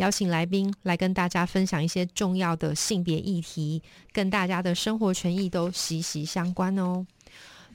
邀请来宾来跟大家分享一些重要的性别议题，跟大家的生活权益都息息相关哦。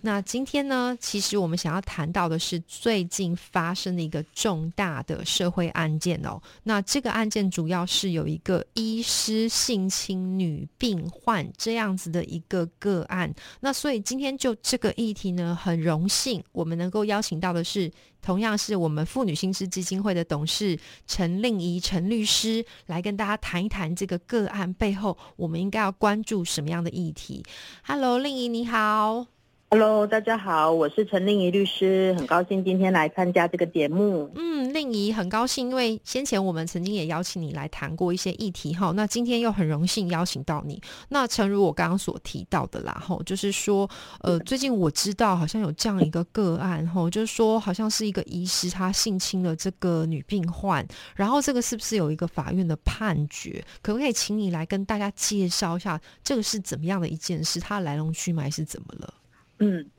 那今天呢，其实我们想要谈到的是最近发生的一个重大的社会案件哦。那这个案件主要是有一个医师性侵女病患这样子的一个个案。那所以今天就这个议题呢，很荣幸我们能够邀请到的是，同样是我们妇女心知基金会的董事陈令仪陈律师，来跟大家谈一谈这个个案背后我们应该要关注什么样的议题。Hello，令仪你好。Hello，大家好，我是陈令仪律师，很高兴今天来参加这个节目。嗯，令仪很高兴，因为先前我们曾经也邀请你来谈过一些议题哈，那今天又很荣幸邀请到你。那诚如我刚刚所提到的啦，哈，就是说，呃，最近我知道好像有这样一个个案哈，就是说好像是一个医师他性侵了这个女病患，然后这个是不是有一个法院的判决？可不可以请你来跟大家介绍一下这个是怎么样的一件事？它来龙去脉是怎么了？嗯，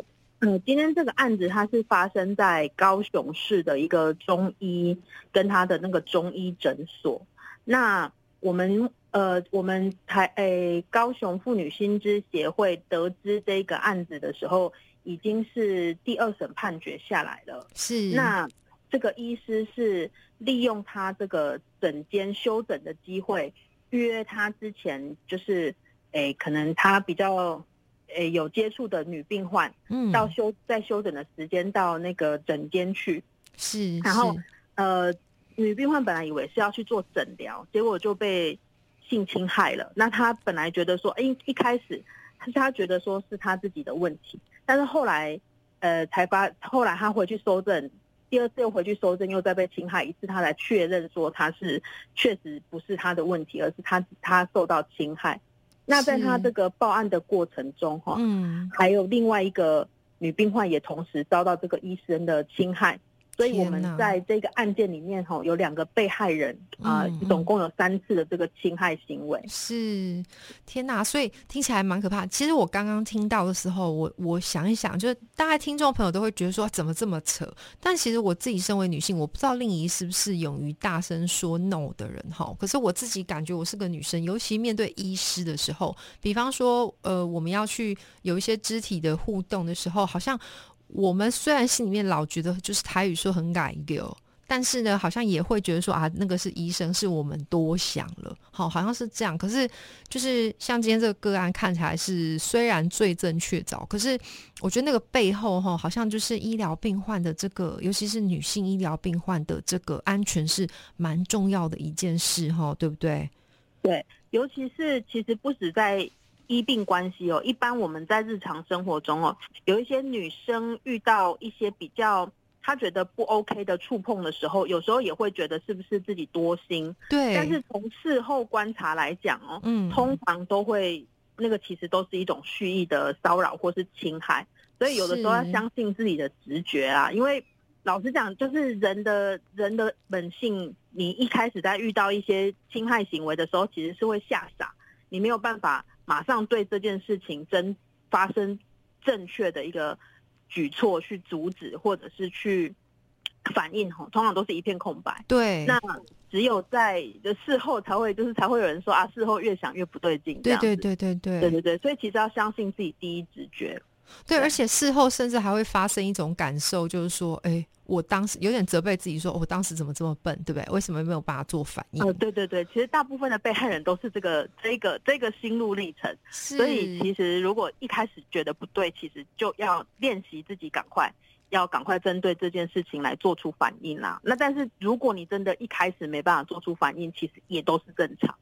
呃，今天这个案子它是发生在高雄市的一个中医跟他的那个中医诊所。那我们呃，我们台诶高雄妇女新知协会得知这个案子的时候，已经是第二审判决下来了。是，那这个医师是利用他这个诊间休诊的机会，约他之前就是诶，可能他比较。诶，有接触的女病患，嗯，到休在休诊的时间到那个诊间去，是，然后呃，女病患本来以为是要去做诊疗，结果就被性侵害了。那她本来觉得说，哎，一开始是她觉得说是她自己的问题，但是后来呃才发，后来她回去收证，第二次又回去收证，又再被侵害一次，她才确认说她是确实不是她的问题，而是她她受到侵害。那在他这个报案的过程中，哈，嗯，还有另外一个女病患也同时遭到这个医生的侵害。所以我们在这个案件里面，哈，有两个被害人啊，总共有三次的这个侵害行为。是，天哪！所以听起来蛮可怕。其实我刚刚听到的时候，我我想一想，就是大概听众朋友都会觉得说，怎么这么扯？但其实我自己身为女性，我不知道令仪是不是勇于大声说 no 的人，哈。可是我自己感觉我是个女生，尤其面对医师的时候，比方说，呃，我们要去有一些肢体的互动的时候，好像。我们虽然心里面老觉得就是台语说很改流，但是呢，好像也会觉得说啊，那个是医生，是我们多想了，好，好像是这样。可是就是像今天这个个案看起来是虽然罪证确凿，可是我觉得那个背后哈，好像就是医疗病患的这个，尤其是女性医疗病患的这个安全是蛮重要的一件事哈，对不对？对，尤其是其实不止在。医病关系哦，一般我们在日常生活中哦，有一些女生遇到一些比较她觉得不 OK 的触碰的时候，有时候也会觉得是不是自己多心。对。但是从事后观察来讲哦，嗯，通常都会那个其实都是一种蓄意的骚扰或是侵害，所以有的时候要相信自己的直觉啊。因为老实讲，就是人的人的本性，你一开始在遇到一些侵害行为的时候，其实是会吓傻，你没有办法。马上对这件事情真发生正确的一个举措去阻止，或者是去反应，吼，通常都是一片空白。对，那只有在的事后才会，就是才会有人说啊，事后越想越不对劲。对对对对对，对对对，所以其实要相信自己第一直觉。对，而且事后甚至还会发生一种感受，就是说，哎，我当时有点责备自己，说我当时怎么这么笨，对不对？为什么没有办法做反应？呃，对对对，其实大部分的被害人都是这个这个这个心路历程，所以其实如果一开始觉得不对，其实就要练习自己赶快要赶快针对这件事情来做出反应啦。那但是如果你真的一开始没办法做出反应，其实也都是正常。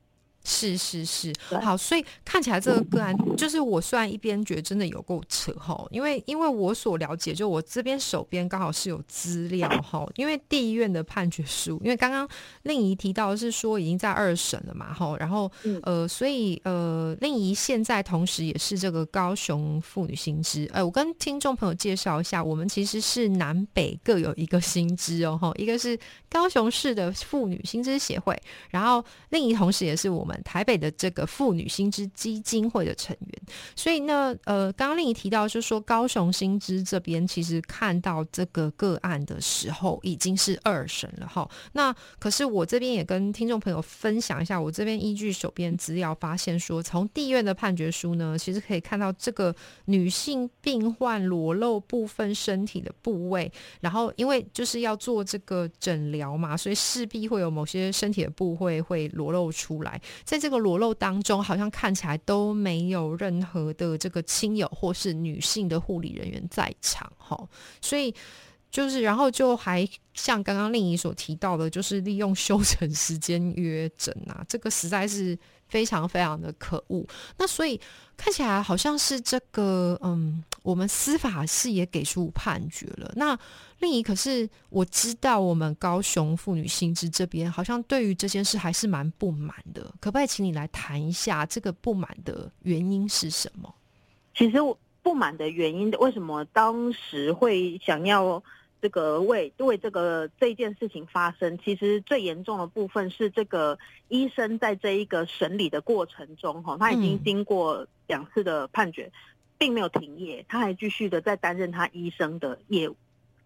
是是是，好，所以看起来这个个案，就是我虽然一边觉得真的有够扯哈，因为因为我所了解，就我这边手边刚好是有资料哈，因为地院的判决书，因为刚刚令仪提到的是说已经在二审了嘛哈，然后嗯。呃，所以呃，令仪现在同时也是这个高雄妇女新知，呃，我跟听众朋友介绍一下，我们其实是南北各有一个新知哦哈，一个是高雄市的妇女新知协会，然后令仪同时也是我们台北的这个妇女新知基金会的成员，所以呢，呃，刚刚另一提到就是说高雄新知这边其实看到这个个案的时候已经是二审了哈。那可是我这边也跟听众朋友分享一下，我这边依据手边资料发现说，从地院的判决书呢，其实可以看到这个女性病患裸露部分身体的部位，然后因为就是要做这个诊疗嘛，所以势必会有某些身体的部位会裸露出来。在这个裸露当中，好像看起来都没有任何的这个亲友或是女性的护理人员在场，哈，所以就是，然后就还像刚刚令仪所提到的，就是利用休 整时间约诊啊，这个实在是非常非常的可恶。那所以看起来好像是这个，嗯，我们司法是也给出判决了。那另一可是我知道我们高雄妇女新知这边好像对于这件事还是蛮不满的，可不可以请你来谈一下这个不满的原因是什么？其实我不满的原因，为什么当时会想要这个为为这个这件事情发生？其实最严重的部分是这个医生在这一个审理的过程中，哈，他已经嗯经过两次的判决，并没有停业，他还继续的在担任他医生的业务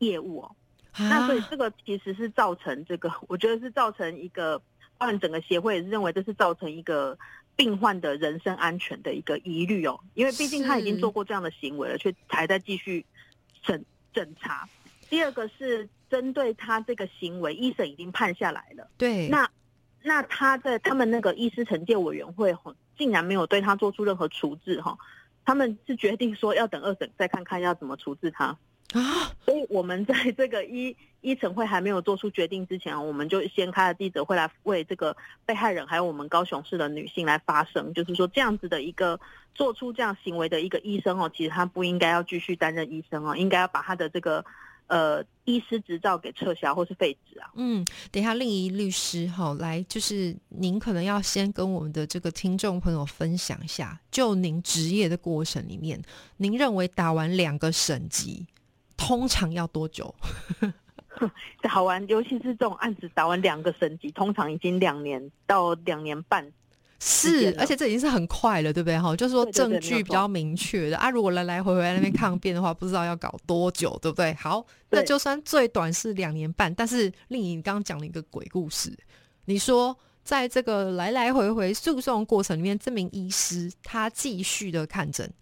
业务哦。那所以啊这个其实是造成这个，我觉得是造成一个，包含整个协会认为这是造成一个病患的人身安全的一个疑虑哦，因为毕竟他已经做过这样的行为了，却还在继续审审查。第二个是针对他这个行为，一审已经判下来了，对，那那他在他们那个医师惩戒委员会吼竟然没有对他做出任何处置哈，他们是决定说要等二审再看看要怎么处置他。啊，所以我们在这个一一审会还没有做出决定之前，我们就先开了记者会来为这个被害人还有我们高雄市的女性来发声，就是说这样子的一个做出这样行为的一个医生哦，其实他不应该要继续担任医生哦，应该要把他的这个呃医师执照给撤销或是废止啊。嗯，等一下，另一律师哈，来，就是您可能要先跟我们的这个听众朋友分享一下，就您职业的过程里面，您认为打完两个省级通常要多久？打完，尤其是这种案子打完两个省级，通常已经两年到两年半。时是而且这已经是很快了，对不对？哈，就是说证据比较明确的啊。如果来来回回在那边抗辩的话，不知道要搞多久，对不对？好，那就算最短是两年半，但是令你刚刚讲了一个鬼故事，你说在这个来来回回诉讼过程里面，这名医师他继续的看诊，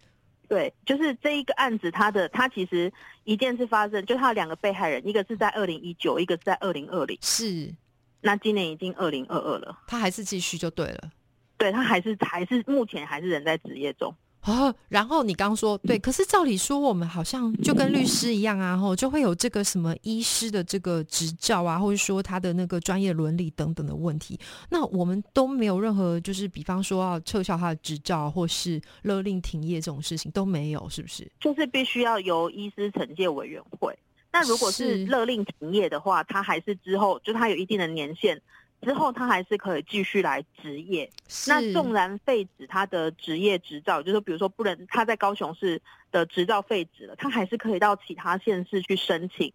对，就是这一个案子，他的他其实一件事发生，就他有两个被害人，一个是在二零一九，一个是在二零二零。是那今年已经二零二二了，他还是继续就对了。对他还是还是目前还是人在职业中。哦，然后你刚说对，可是照理说我们好像就跟律师一样啊，吼，就会有这个什么医师的这个执照啊，或者说他的那个专业伦理等等的问题，那我们都没有任何就是比方说要撤销他的执照或是勒令停业这种事情都没有，是不是？就是必须要由医师惩戒委员会。那如果是是勒令停业的话，他还是之后就他有一定的年限，之后他还是可以继续来执业。那纵然废止他的职业执照，就是说比如说不能他在高雄市的执照废止了，他还是可以到其他县市去申请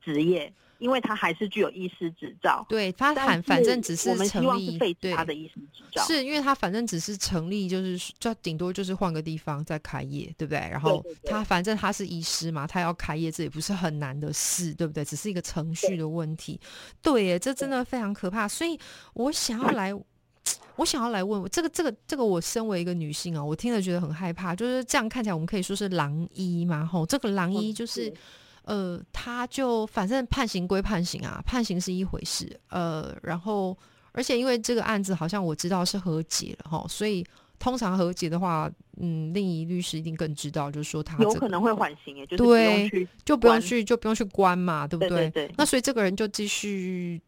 执业，因为他还是具有医师执照。对他但反反正只我们希成立废他的医师执照。是因为他反正只是成立，就是就顶多就是换个地方再开业，对不对？然后他反正他是医师嘛，他要开业，这也不是很难的事，对不对？只是一个程序的问题。对耶，这真的非常可怕。所以我想要来，我想要来问这个这个这个，我身为一个女性啊，我听了觉得很害怕。就是这样看起来，我们可以说是狼医嘛，吼，这个狼医就是。呃，他就反正判刑归判刑啊，判刑是一回事，呃，然后而且因为这个案子好像我知道是和解了哈，所以通常和解的话，嗯，另一律师一定更知道，就是说他这个有可能会缓刑，也就是对去就不用去就不用去关嘛，对不对对对那所以这个人就继续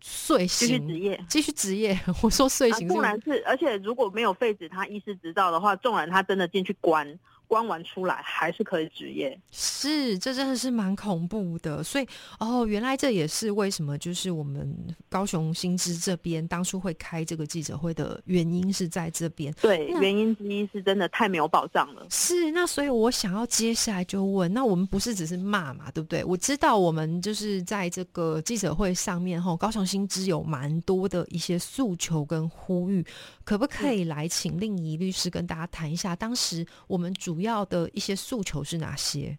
睡继续醒执业。继续职业。我说睡啊，醒是纵然是，而且如果没有废止他医师执照的话，纵然他真的进去关，关完出来还是可以职业。是，这真的是蛮恐怖的。所以哦，原来这也是为什么就是我们高雄新知这边当初会开这个记者会的原因是在这边。对，原因之一是真的太没有保障了。是，那所以我想要接下来就问，那我们不是只是骂嘛，对不对？我知道我们就是在这个记者会上面吼，高雄新知有蛮多的一些诉求跟呼吁，可不可以来请令仪律师跟大家谈一下，当时我们主要的一些诉求是哪些？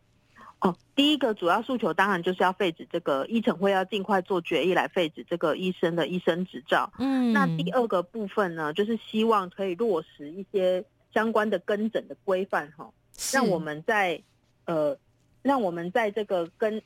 哦，第一个主要诉求当然就是要废止这个医诊会要尽快做决议来废止这个医生的医生执照。嗯。那第二个部分呢，就是希望可以落实一些相关的跟诊的规范哈，让我们在呃，让我们在这个跟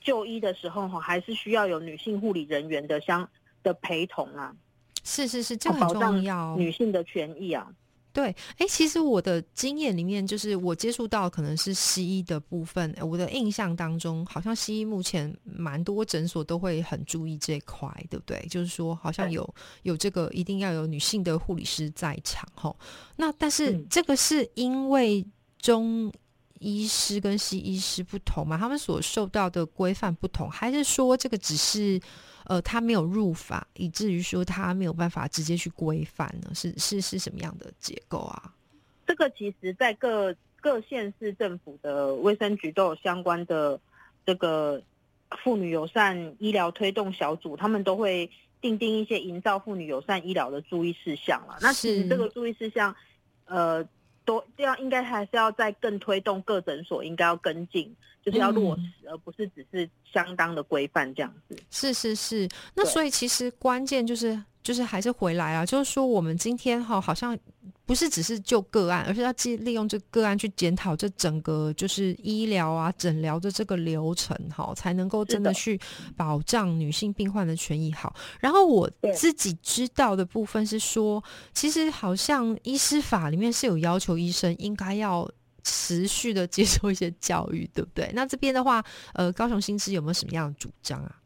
就医的时候哈，还是需要有女性护理人员的相的陪同啊，是是是，这个很重要。女性的权益啊。对，哎，其实我的经验里面，就是我接触到可能是西医的部分，呃我的印象当中，好像西医目前蛮多诊所都会很注意这一块，对不对？就是说，好像有有这个一定要有女性的护理师在场，吼。那但是嗯这个是因为中医师跟西医师不同嘛，他们所受到的规范不同，还是说这个只是？呃，他没有入法，以至于说他没有办法直接去规范呢？是是是什么样的结构啊？这个其实，在各各县市政府的卫生局都有相关的这个妇女友善医疗推动小组，他们都会定定一些营造妇女友善医疗的注意事项了。那其是实这个注意事项，呃，都这样应该还是要再更推动各诊所应该要跟进，就是要落嗯。实，而不是只是相当的规范这样子。是是是，那所以其实关键就是就是还是回来啊，就是说我们今天哈好像不是只是就个案，而是要既利用这个个案去检讨这整个就是医疗啊诊疗的这个流程哈，才能够真的去保障女性病患的权益好。然后我自己知道的部分是说，其实好像医师法里面是有要求医生应该要。持续的接受一些教育，对不对？那这边的话，呃，高雄新知有没有什么样的主张啊？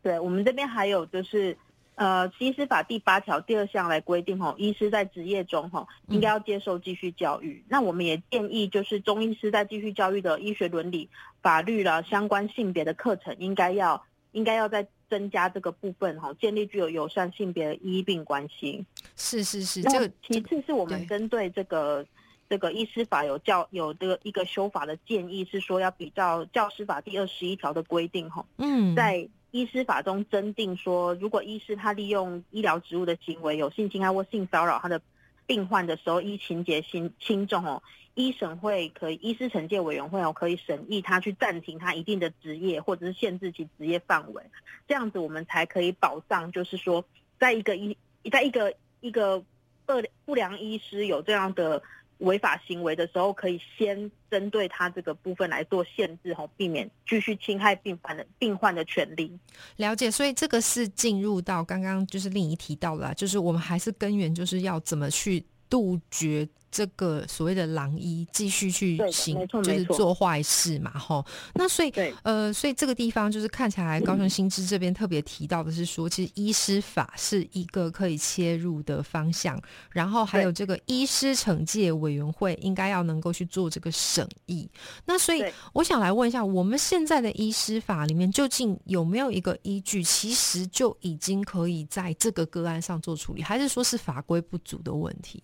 对我们这边还有就是，呃，医师法第八条第二项来规定，吼，医师在职业中，吼，应该要接受继续教育。那我们也建议，就是中医师在继续教育的医学伦理、法律啦相关性别的课程，应该要应该要再增加这个部分，哈，建立具有友善性别的医病关系。是是是，那这个其次是我们针对这个这个医师法有教有这个一个修法的建议，是说要比较教师法第二十一条的规定，吼。嗯，在医师法中增定说，如果医师他利用医疗职务的行为有性侵害或性骚扰他的病患的时候，依情节轻轻重哦，医审会可以，医师惩戒委员会哦可以审议他去暂停他一定的职业或者是限制其职业范围，这样子我们才可以保障，就是说，在一个医在一个一个恶不良医师有这样的。违法行为的时候，可以先针对他这个部分来做限制，吼，避免继续侵害病患的病患的权利。了解，所以这个是进入到刚刚就是令仪提到了，就是我们还是根源就是要怎么去杜绝这个所谓的狼医继续去行就是做坏事嘛，吼。那所以呃，所以这个地方就是看起来高雄新知这边特别提到的是说，其实医师法是一个可以切入的方向，然后还有这个医师惩戒委员会应该要能够去做这个审议。那所以我想来问一下，我们现在的医师法里面究竟有没有一个依据，其实就已经可以在这个个案上做处理，还是说是法规不足的问题？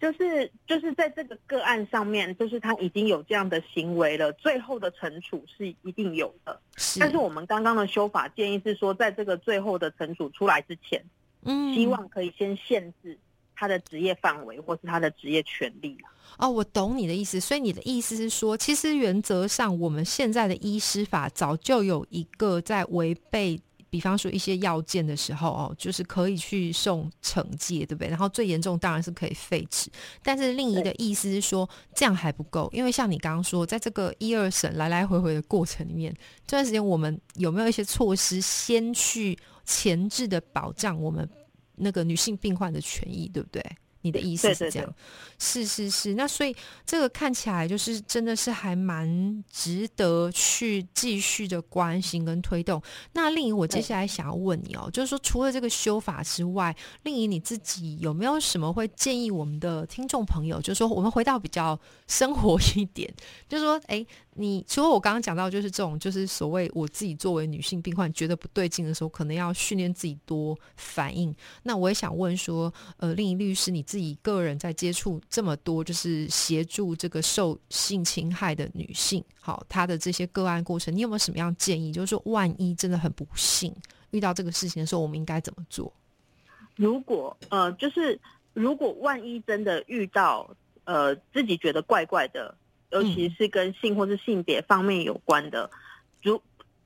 就是就是在这个个案上面，就是他已经有这样的行为了，最后的惩处是一定有的。是，但是我们刚刚的修法建议是说，在这个最后的惩处出来之前，嗯希望可以先限制他的职业范围或是他的职业权利啦哦，我懂你的意思，所以你的意思是说，其实原则上我们现在的医师法早就有一个在违背。比方说一些要件的时候哦，就是可以去送惩戒，对不对？然后最严重当然是可以废止，但是另一个意思是说这样还不够，因为像你刚刚说，在这个一二审来来回回的过程里面，这段时间我们有没有一些措施先去前置的保障我们那个女性病患的权益，对不对？你的意思是这样对对对？是是是，那所以这个看起来就是真的是还蛮值得去继续的关心跟推动。那令仪，我接下来想要问你哦，就是说除了这个修法之外，令仪你自己有没有什么会建议我们的听众朋友？就是说我们回到比较生活一点，就是说，哎，你除了我刚刚讲到，就是这种，就是所谓我自己作为女性病患觉得不对劲的时候，可能要训练自己多反应。那我也想问说，呃，令仪律师，你自己个人在接触这么多，就是协助这个受性侵害的女性，好，她的这些个案过程，你有没有什么样建议？就是说，万一真的很不幸遇到这个事情的时候，我们应该怎么做？如果呃，就是如果万一真的遇到呃自己觉得怪怪的，尤其是跟性或是性别方面有关的，如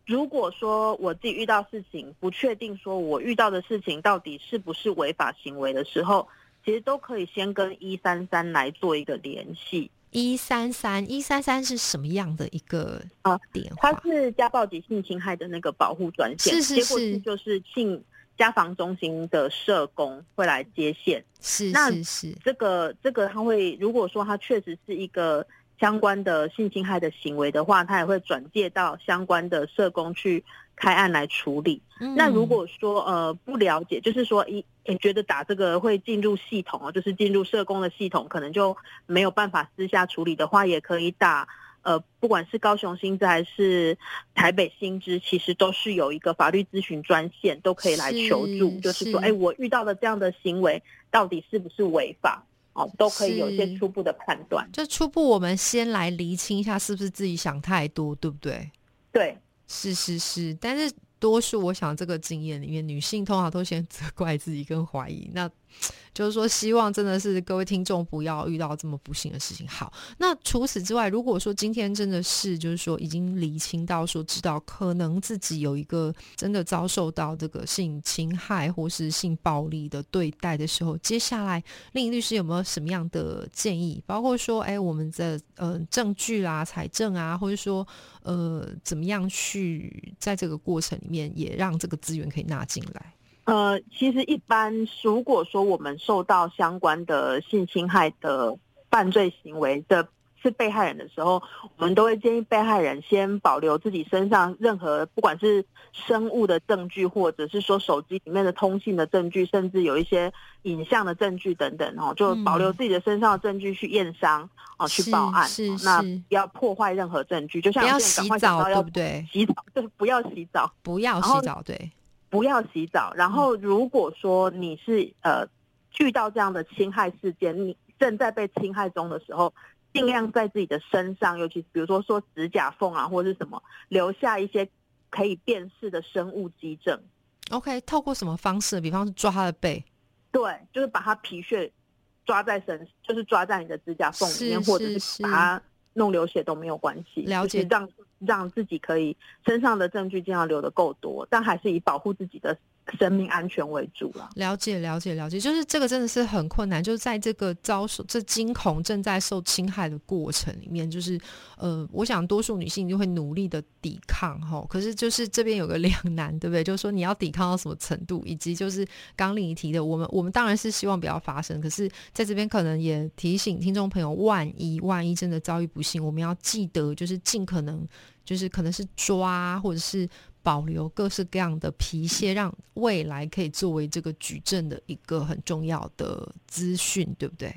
如果说我自己遇到事情不确定，说我遇到的事情到底是不是违法行为的时候，其实都可以先跟一三三来做一个联系。一三三一三三是什么样的一个啊电它？是家暴及性侵害的那个保护专线，是是是去就是性家防中心的社工会来接线。是那是是，这个这个他会，如果说他确实是一个相关的性侵害的行为的话，他也会转介到相关的社工去开案来处理。那如嗯果说呃不了解，就是说一也觉得打这个会进入系统哦，就是进入社工的系统，可能就没有办法私下处理的话，也可以打。呃，不管是高雄新知还是台北新知，其实都是有一个法律咨询专线，都可以来求助。是就是说，是哎，我遇到的这样的行为，到底是不是违法？哦，都可以有一些初步的判断。就初步我们先来厘清一下，是不是自己想太多，对不对？对，是是是，但是多数我想这个经验里面，女性通常都先责怪自己跟怀疑。那就是说，希望真的是各位听众不要遇到这么不幸的事情。好，那除此之外，如果说今天真的是就是说已经理清到说知道可能自己有一个真的遭受到这个性侵害或是性暴力的对待的时候，接下来令仪律师有没有什么样的建议？包括说，哎，我们的呃证据啦、财政啊，或者说呃怎么样去在这个过程里面也让这个资源可以纳进来？呃，其实一般如果说我们受到相关的性侵害的犯罪行为的是被害人的时候，我们都会建议被害人先保留自己身上任何不管是生物的证据，或者是说手机里面的通信的证据，甚至有一些影像的证据等等哦，就保留自己的身上的证据去验伤哦，去报案。是是那是不要破坏任何证据，就像洗澡，对不对？洗澡，对，不要洗澡。不要洗澡，对，不要洗澡。然后，如果说你是呃遇到这样的侵害事件，你正在被侵害中的时候，尽量在自己的身上，尤其比如说说指甲缝啊，或者是什么，留下一些可以辨识的生物基证。OK，透过什么方式？比方是抓他的背，对，就是把他皮屑抓在身，就是抓在你的指甲缝里面，是或者是是把它弄流血都没有关系。了解就是让让自己可以身上的证据尽量留的够多，但还是以保护自己的生命安全为主了。了解，了解，了解，就是这个真的是很困难，就是在这个遭受这惊恐正在受侵害的过程里面，就是呃，我想多数女性就会努力的抵抗哈，可是就是这边有个两难，对不对？就是说你要抵抗到什么程度，以及就是刚另一提的，我们我们当然是希望不要发生，可是在这边可能也提醒听众朋友，万一万一真的遭遇不幸，我们要记得就是尽可能就是可能是抓或者是。保留各式各样的皮屑，让未来可以作为这个举证的一个很重要的资讯，对不对？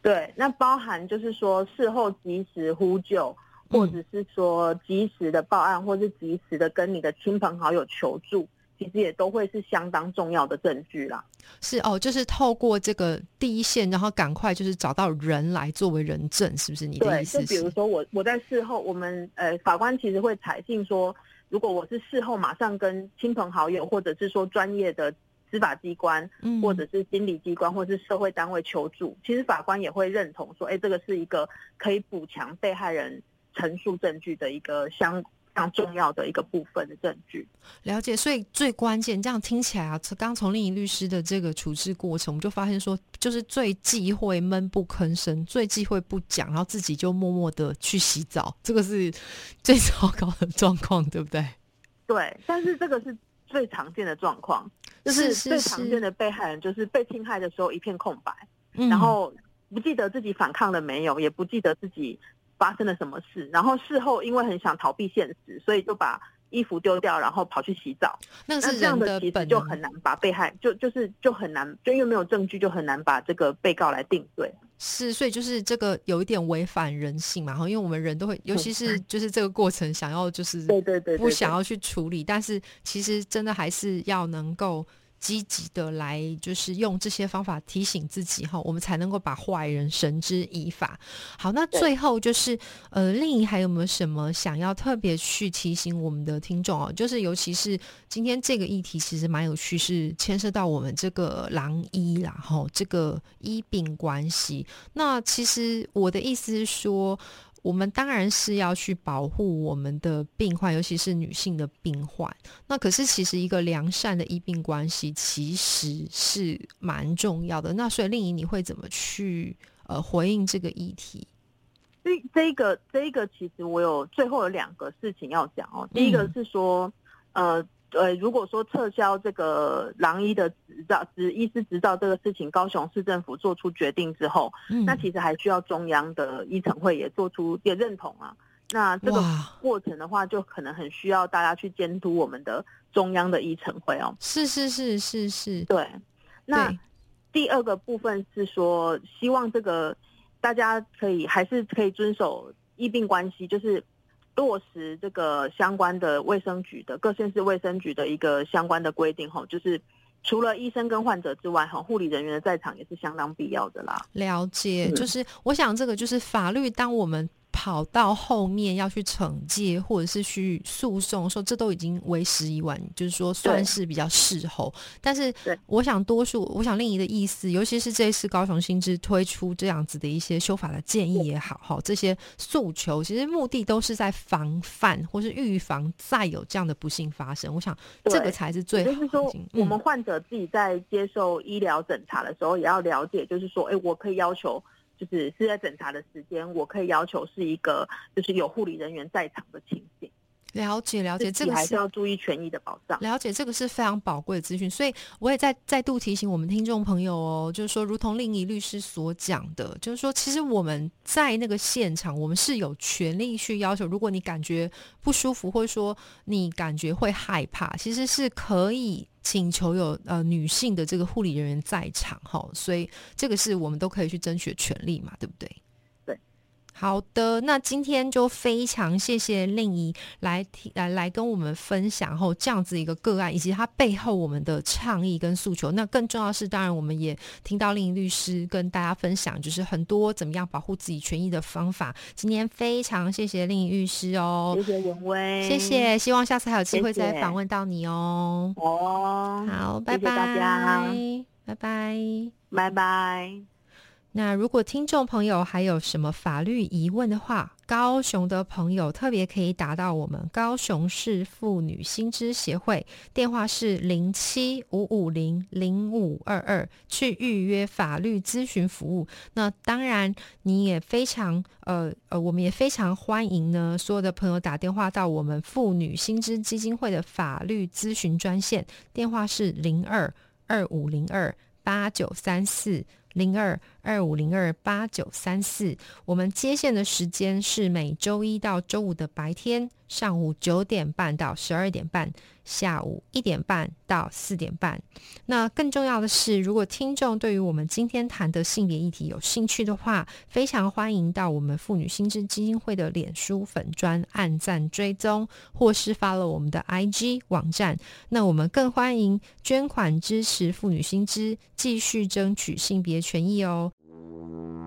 对，那包含就是说事后及时呼救，或者是说及时的报案，或是及时的跟你的亲朋好友求助，其实也都会是相当重要的证据啦。是哦，就是透过这个第一线，然后赶快就是找到人来作为人证，是不是？你的，意思就比如？说我我在事后，我们呃法官其实会采信说，如果我是事后马上跟亲朋好友，或者是说专业的司法机关，嗯。或者是心理机关，或者是社会单位求助，其实法官也会认同说，哎，这个是一个可以补强被害人陈述证据的一个相非常重要的一个部分的证据。了解，所以最关键，这样听起来啊，刚从令仪律师的这个处置过程，我们就发现说，就是最忌讳闷不吭声，最忌讳不讲，然后自己就默默的去洗澡，这个是最糟糕的状况，对不对？对，但是这个是最常见的状况，就是最常见的被害人就是被侵害的时候一片空白，嗯然后不记得自己反抗了没有，也不记得自己发生了什么事，然后事后因为很想逃避现实，所以就把衣服丢掉，然后跑去洗澡。那个是那这样人的其实本就很难把被害就就是就很难，就因为没有证据，就很难把这个被告来定罪。是，所以就是这个有一点违反人性嘛，哈，因为我们人都会，尤其是就是这个过程想要就是对对对不想要去处理，但是其实真的还是要能够积极的来，就是用这些方法提醒自己哈，我们才能够把坏人绳之以法。好，那最后就是呃，令仪还有没有什么想要特别去提醒我们的听众哦？就是尤其是今天这个议题其实蛮有趣，是牵涉到我们这个狼医啦，哈，这个医病关系。那其实我的意思是说。我们当然是要去保护我们的病患，尤其是女性的病患。那可是其实一个良善的医病关系其实是蛮重要的。那所以令仪你会怎么去呃回应这个议题？这这一个这一个其实我有最后有两个事情要讲哦。第一个嗯是说，呃呃，如果说撤销这个狼医的执照、执医师执照这个事情，高雄市政府做出决定之后，嗯。那其实还需要中央的医诚会也做出也认同啊。那这个，过程的话，就可能很需要大家去监督我们的中央的医诚会哦。是是是是是，对，那对。第二个部分是说，希望这个大家可以还是可以遵守医病关系，就是落实这个相关的卫生局的各县市卫生局的一个相关的规定吼，就是除了医生跟患者之外，哈，护理人员的在场也是相当必要的啦。了解，嗯就是我想这个就是法律，当我们跑到后面要去惩戒或者是去诉讼的时候，这都已经为时已晚，就是说算是比较事后。但是我想多数，我想另一的意思，尤其是这一次高雄新知推出这样子的一些修法的建议也好，哈，这些诉求其实目的都是在防范或是预防再有这样的不幸发生。我想这个才是最好也就是说的。我们嗯患者自己在接受医疗诊查的时候，也要了解，就是说，哎，我可以要求，就是是在诊查的时间，我可以要求是一个，就是有护理人员在场的情形。了解了解，这个还是要注意权益的保障。了解，这个是非常宝贵的资讯，所以我也再再度提醒我们听众朋友哦，就是说，如同另一律师所讲的，就是说，其实我们在那个现场，我们是有权利去要求，如果你感觉不舒服，或者说你感觉会害怕，其实是可以请求有呃女性的这个护理人员在场哈，所以这个是我们都可以去争取的权利嘛，对不对？对。好的，那今天就非常谢谢令仪来提来来跟我们分享后这样子一个个案，以及它背后我们的倡议跟诉求。那更重要的是，当然我们也听到令仪律师跟大家分享，就是很多怎么样保护自己权益的方法。今天非常谢谢令仪律师哦谢，谢文威，谢。谢，希望下次还有机会再访问到你哦。哦，好，拜拜，大家拜拜。拜拜。那如果听众朋友还有什么法律疑问的话，高雄的朋友特别可以打到我们高雄市妇女新知协会，电话是零七五五零零五二二，去预约法律咨询服务。那当然，你也非常呃呃，我们也非常欢迎呢，所有的朋友打电话到我们妇女新知基金会的法律咨询专线，电话是零二二五零二八九三四。零二二五零二八九三四，我们接线的时间是每周一到周五的白天，上午九点半到十二点半，下午一点半到四点半。那更重要的是，如果听众对于我们今天谈的性别议题有兴趣的话，非常欢迎到我们妇女心智基金会的脸书粉专按赞追踪，或是发了我们的 IG 网站。那我们更欢迎捐款支持妇女新知，继续争取性别权益哦。Mm-hmm.